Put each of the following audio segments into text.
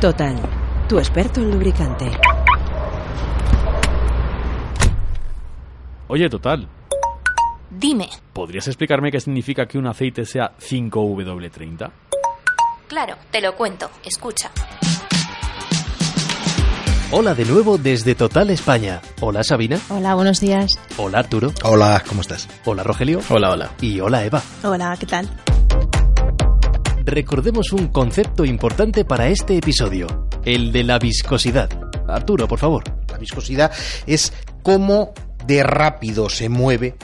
Total, tu experto en lubricante. Oye, Total, Dime. ¿podrías explicarme qué significa que un aceite sea 5W30? Claro, te lo cuento. Escucha. Hola de nuevo desde Total España. Hola Sabina. Hola, buenos días. Hola Arturo. Hola, ¿cómo estás? Hola Rogelio. Hola, hola. Y hola Eva. Hola, ¿qué tal? Recordemos un concepto importante para este episodio, el de la viscosidad. Arturo, por favor. La viscosidad es cómo de rápido se mueve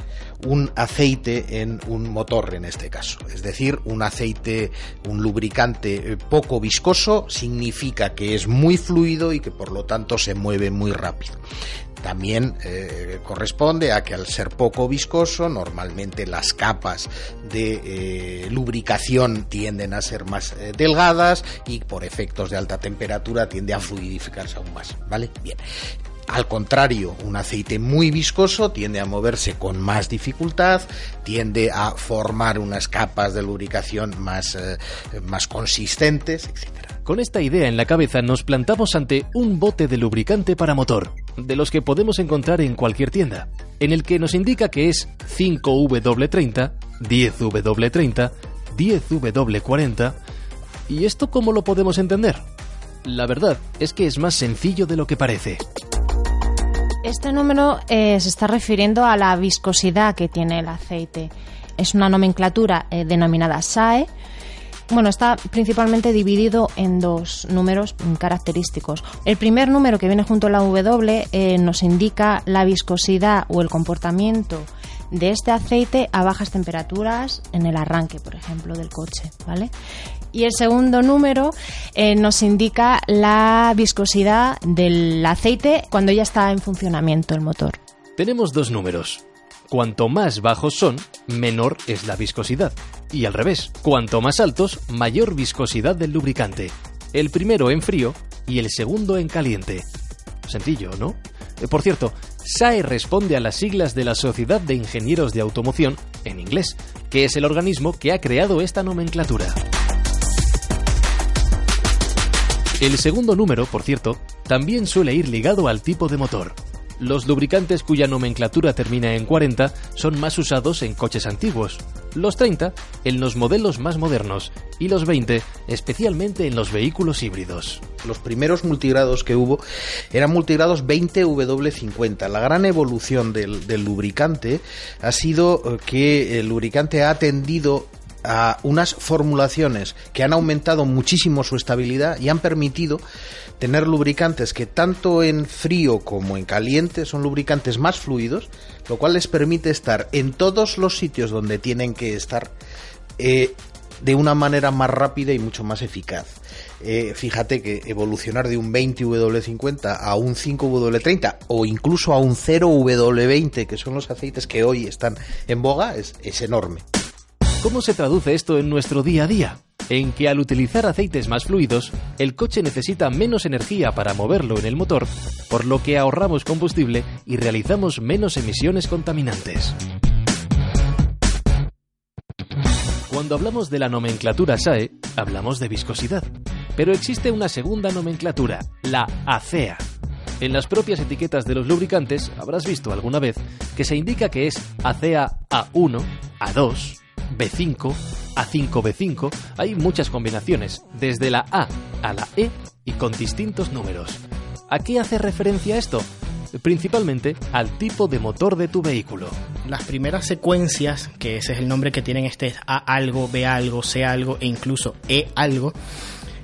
un aceite en un motor en este caso. Es decir, un aceite, un lubricante eh, poco viscoso significa que es muy fluido y que por lo tanto se mueve muy rápido. También eh, corresponde a que al ser poco viscoso, normalmente las capas de eh, lubricación tienden a ser más delgadas y por efectos de alta temperatura tiende a fluidificarse aún más. ¿Vale? Bien. Al contrario, un aceite muy viscoso tiende a moverse con más dificultad, tiende a formar unas capas de lubricación más, eh, más consistentes, etc. Con esta idea en la cabeza nos plantamos ante un bote de lubricante para motor, de los que podemos encontrar en cualquier tienda, en el que nos indica que es 5W30, 10W30, 10W40. ¿Y esto cómo lo podemos entender? La verdad es que es más sencillo de lo que parece. Este número eh, se está refiriendo a la viscosidad que tiene el aceite. Es una nomenclatura eh, denominada SAE. Bueno, está principalmente dividido en dos números mm, característicos. El primer número que viene junto a la W eh, nos indica la viscosidad o el comportamiento de este aceite a bajas temperaturas en el arranque, por ejemplo, del coche, ¿vale? Y el segundo número eh, nos indica la viscosidad del aceite cuando ya está en funcionamiento el motor. Tenemos dos números. Cuanto más bajos son, menor es la viscosidad. Y al revés, cuanto más altos, mayor viscosidad del lubricante. El primero en frío y el segundo en caliente. Sencillo, ¿no? Eh, Por cierto, SAE responde a las siglas de la Sociedad de Ingenieros de Automoción, en inglés, que es el organismo que ha creado esta nomenclatura. El segundo número, por cierto, también suele ir ligado al tipo de motor. Los lubricantes cuya nomenclatura termina en 40 son más usados en coches antiguos, los 30 en los modelos más modernos y los 20 especialmente en los vehículos híbridos. Los primeros multigrados que hubo eran multigrados 20W50. La gran evolución del, lubricante ha sido eh, que el lubricante ha tendido a unas formulaciones que han aumentado muchísimo su estabilidad y han permitido tener lubricantes que tanto en frío como en caliente son lubricantes más fluidos, lo cual les permite estar en todos los sitios donde tienen que estar eh, de una manera más rápida y mucho más eficaz. Eh, fíjate que evolucionar de un 20W50 a un 5W30 o incluso a un 0W20, que son los aceites que hoy están en boga, es, es enorme. ¿Cómo se traduce esto en nuestro día a día? En que al utilizar aceites más fluidos, el coche necesita menos energía para moverlo en el motor, por lo que ahorramos combustible y realizamos menos emisiones contaminantes. Cuando hablamos de la nomenclatura SAE, hablamos de viscosidad. Pero existe una segunda nomenclatura, la ACEA. En las propias etiquetas de los lubricantes habrás visto alguna vez que se indica que es ACEA A1, A2, B5, A5B5. Hay muchas combinaciones, desde la A a la E y con distintos números. ¿A qué hace referencia esto? Principalmente al tipo de motor de tu vehículo. Las primeras secuencias, que ese es el nombre que tienen este A algo, B algo, C algo e incluso E algo,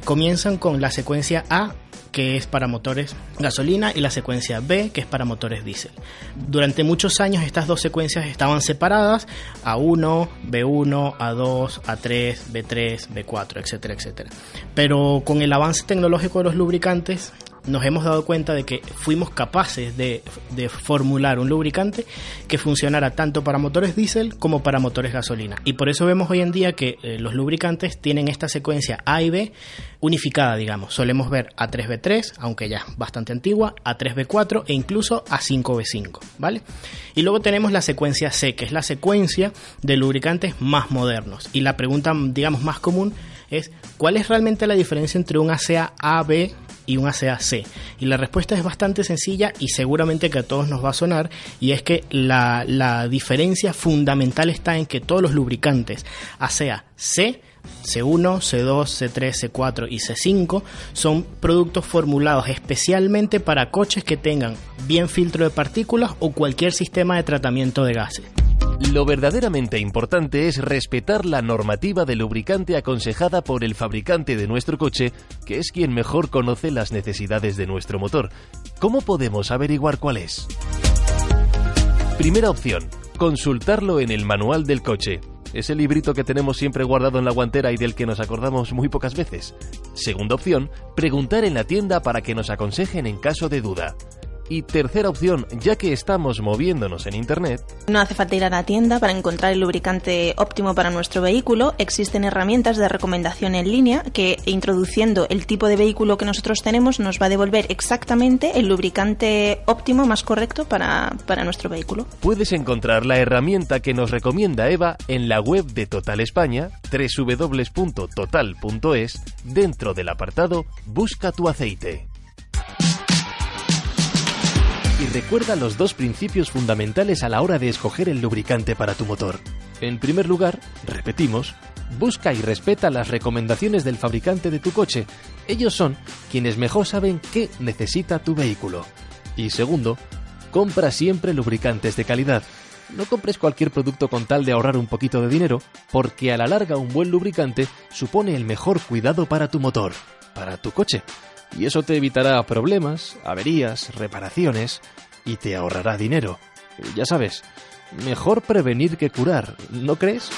comienzan con la secuencia A que es para motores gasolina, y la secuencia B, que es para motores diésel. Durante muchos años estas dos secuencias estaban separadas, A1, B1, A2, A3, B3, B4, etcétera, etcétera. Pero con el avance tecnológico de los lubricantes, nos hemos dado cuenta de que fuimos capaces de, formular un lubricante que funcionara tanto para motores diésel como para motores gasolina. Y por eso vemos hoy en día que eh, los lubricantes tienen esta secuencia A y B unificada, digamos. Solemos ver A3B3, aunque ya bastante antigua, A3B4 e incluso A5B5, ¿vale? Y luego tenemos la secuencia C, que es la secuencia de lubricantes más modernos. Y la pregunta, digamos, más común es ¿cuál es realmente la diferencia entre un ACA AB y un ACA-C? Y la respuesta es bastante sencilla y seguramente que a todos nos va a sonar y es que la, la diferencia fundamental está en que todos los lubricantes ACA-C C1, C2, C3, C4 y C5 son productos formulados especialmente para coches que tengan bien filtro de partículas o cualquier sistema de tratamiento de gases. Lo verdaderamente importante es respetar la normativa de lubricante aconsejada por el fabricante de nuestro coche, que es quien mejor conoce las necesidades de nuestro motor. ¿Cómo podemos averiguar cuál es? Primera opción, consultarlo en el manual del coche. Ese librito que tenemos siempre guardado en la guantera y del que nos acordamos muy pocas veces. Segunda opción, preguntar en la tienda para que nos aconsejen en caso de duda. Y tercera opción, ya que estamos moviéndonos en Internet. No hace falta ir a la tienda para encontrar el lubricante óptimo para nuestro vehículo. Existen herramientas de recomendación en línea que introduciendo el tipo de vehículo que nosotros tenemos nos va a devolver exactamente el lubricante óptimo más correcto para, para nuestro vehículo. Puedes encontrar la herramienta que nos recomienda Eva en la web de Total España, www.total.es, dentro del apartado Busca tu aceite. Y recuerda los dos principios fundamentales a la hora de escoger el lubricante para tu motor. En primer lugar, repetimos, busca y respeta las recomendaciones del fabricante de tu coche. Ellos son quienes mejor saben qué necesita tu vehículo. Y segundo, compra siempre lubricantes de calidad. No compres cualquier producto con tal de ahorrar un poquito de dinero, porque a la larga un buen lubricante supone el mejor cuidado para tu motor, para tu coche y eso te evitará problemas, averías, reparaciones y te ahorrará dinero. Ya sabes, mejor prevenir que curar, ¿no crees?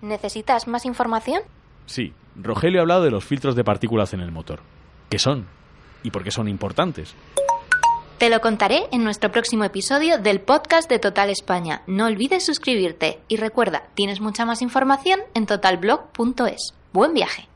¿Necesitas más información? Sí, Rogelio ha hablado de los filtros de partículas en el motor. ¿Qué son? ¿Y por qué son importantes? Te lo contaré en nuestro próximo episodio del podcast de Total España. No olvides suscribirte y recuerda, tienes mucha más información en totalblog.es. Buen viaje.